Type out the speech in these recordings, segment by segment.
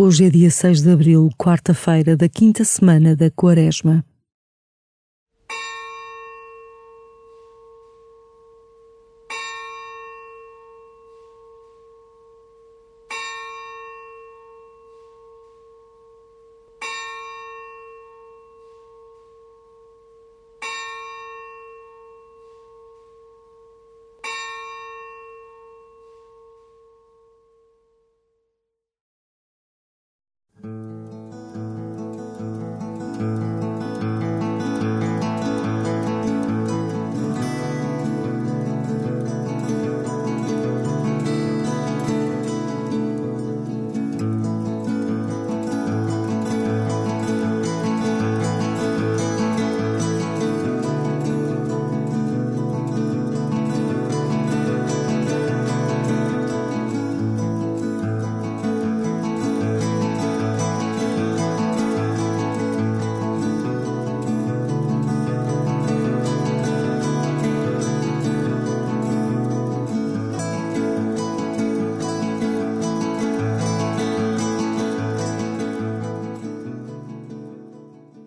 Hoje é dia 6 de abril, quarta-feira da quinta semana da Quaresma.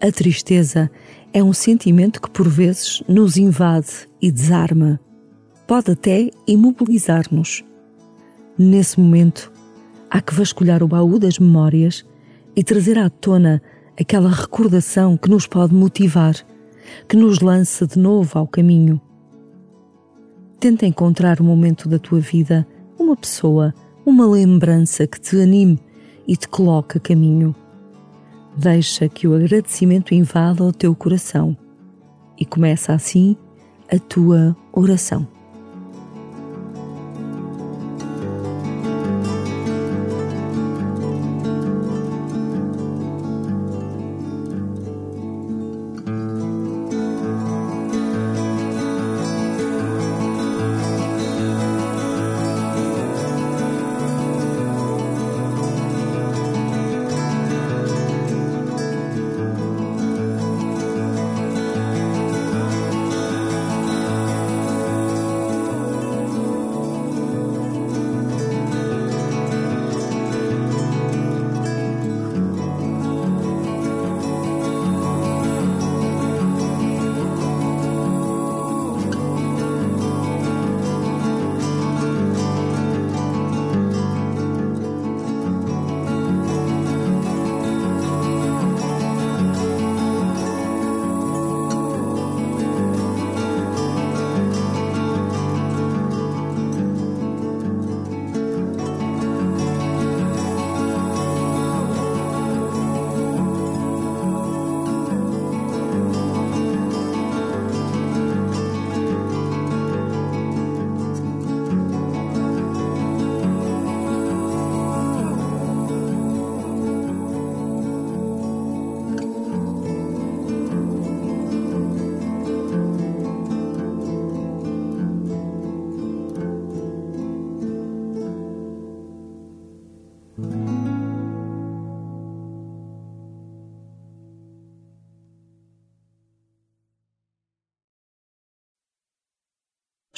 A tristeza é um sentimento que por vezes nos invade e desarma. Pode até imobilizar-nos. Nesse momento, há que vasculhar o baú das memórias e trazer à tona aquela recordação que nos pode motivar, que nos lança de novo ao caminho. Tenta encontrar um momento da tua vida, uma pessoa, uma lembrança que te anime e te coloque a caminho. Deixa que o agradecimento invada o teu coração e começa assim a tua oração.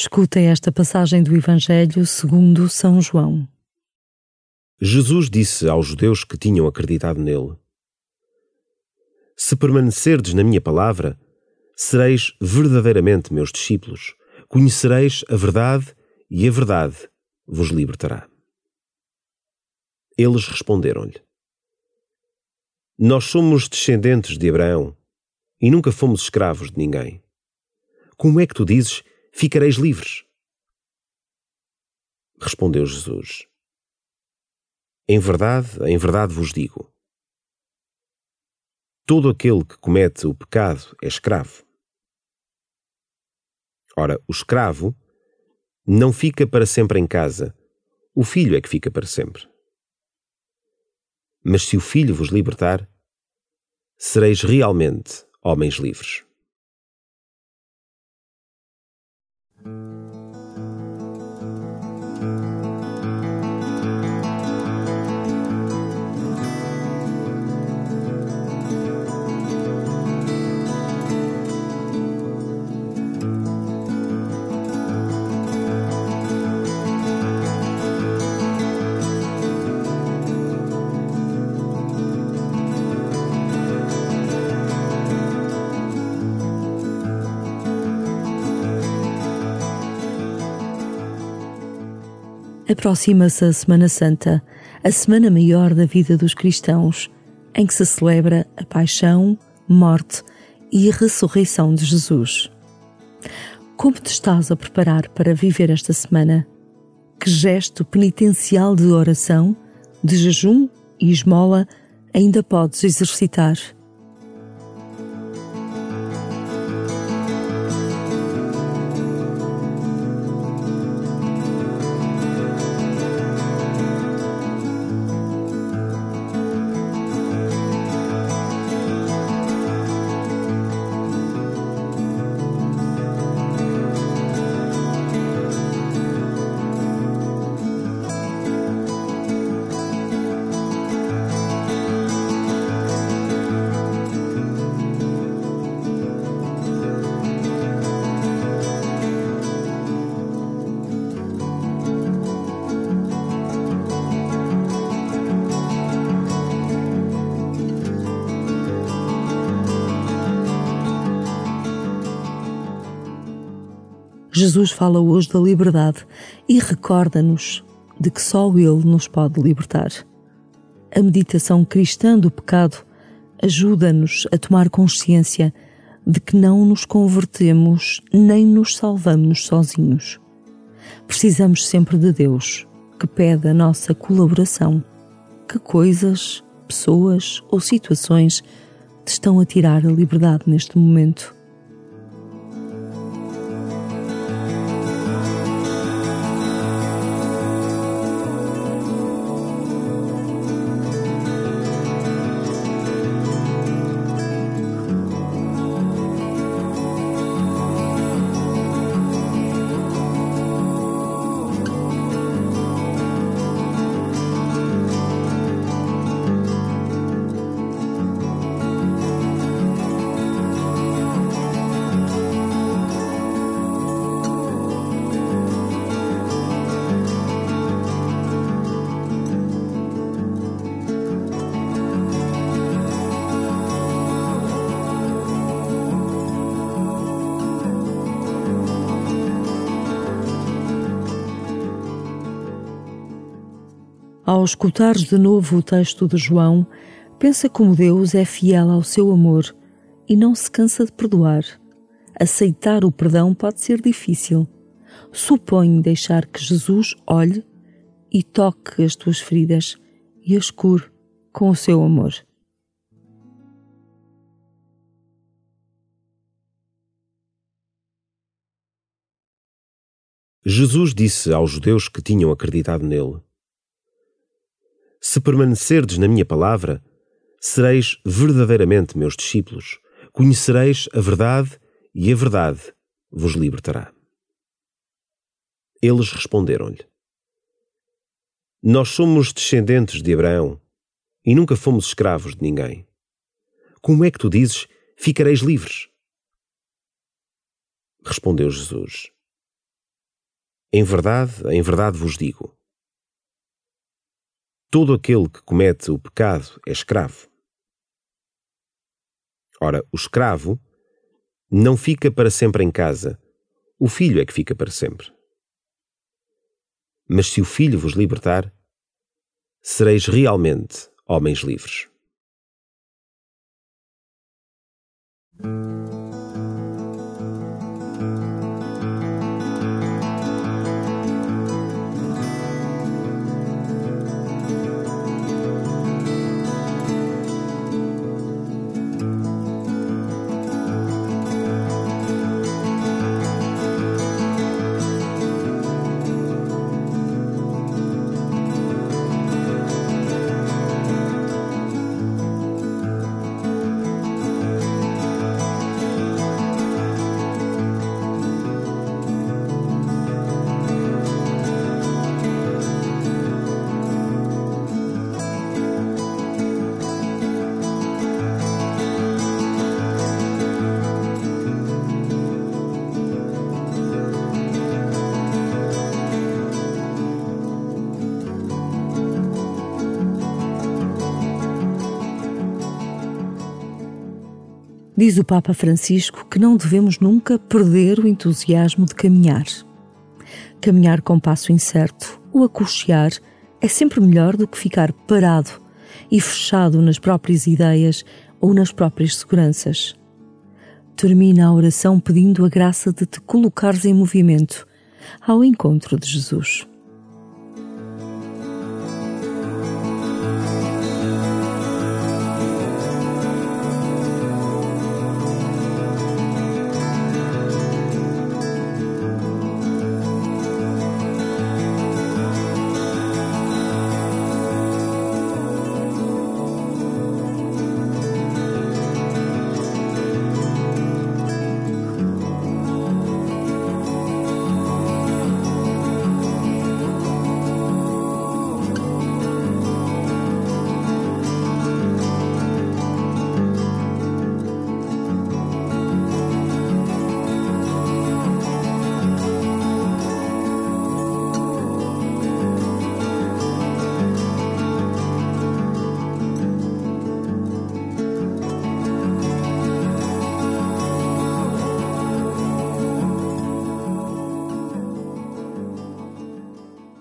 Escutem esta passagem do Evangelho segundo São João. Jesus disse aos judeus que tinham acreditado nele: Se permanecerdes na minha palavra, sereis verdadeiramente meus discípulos, conhecereis a verdade e a verdade vos libertará. Eles responderam-lhe: Nós somos descendentes de Abraão e nunca fomos escravos de ninguém. Como é que tu dizes ficareis livres. Respondeu Jesus: Em verdade, em verdade vos digo: todo aquele que comete o pecado é escravo. Ora, o escravo não fica para sempre em casa, o filho é que fica para sempre. Mas se o filho vos libertar, sereis realmente homens livres. Aproxima-se a Semana Santa, a semana maior da vida dos cristãos, em que se celebra a paixão, morte e ressurreição de Jesus. Como te estás a preparar para viver esta semana? Que gesto penitencial de oração, de jejum e esmola ainda podes exercitar? Jesus fala hoje da liberdade e recorda-nos de que só Ele nos pode libertar. A meditação cristã do pecado ajuda-nos a tomar consciência de que não nos convertemos nem nos salvamos sozinhos. Precisamos sempre de Deus, que pede a nossa colaboração. Que coisas, pessoas ou situações te estão a tirar a liberdade neste momento? Ao escutares de novo o texto de João, pensa como Deus é fiel ao seu amor e não se cansa de perdoar. Aceitar o perdão pode ser difícil. Supõe deixar que Jesus olhe e toque as tuas feridas e as cure com o seu amor. Jesus disse aos judeus que tinham acreditado nele: se permanecerdes na minha palavra, sereis verdadeiramente meus discípulos, conhecereis a verdade e a verdade vos libertará. Eles responderam-lhe: Nós somos descendentes de Abraão e nunca fomos escravos de ninguém. Como é que tu dizes: ficareis livres? Respondeu Jesus: Em verdade, em verdade vos digo todo aquele que comete o pecado é escravo. Ora, o escravo não fica para sempre em casa, o filho é que fica para sempre. Mas se o filho vos libertar, sereis realmente homens livres. Diz o Papa Francisco que não devemos nunca perder o entusiasmo de caminhar. Caminhar com passo incerto, O acuchear é sempre melhor do que ficar parado e fechado nas próprias ideias ou nas próprias seguranças. Termina a oração pedindo a graça de te colocares em movimento ao encontro de Jesus.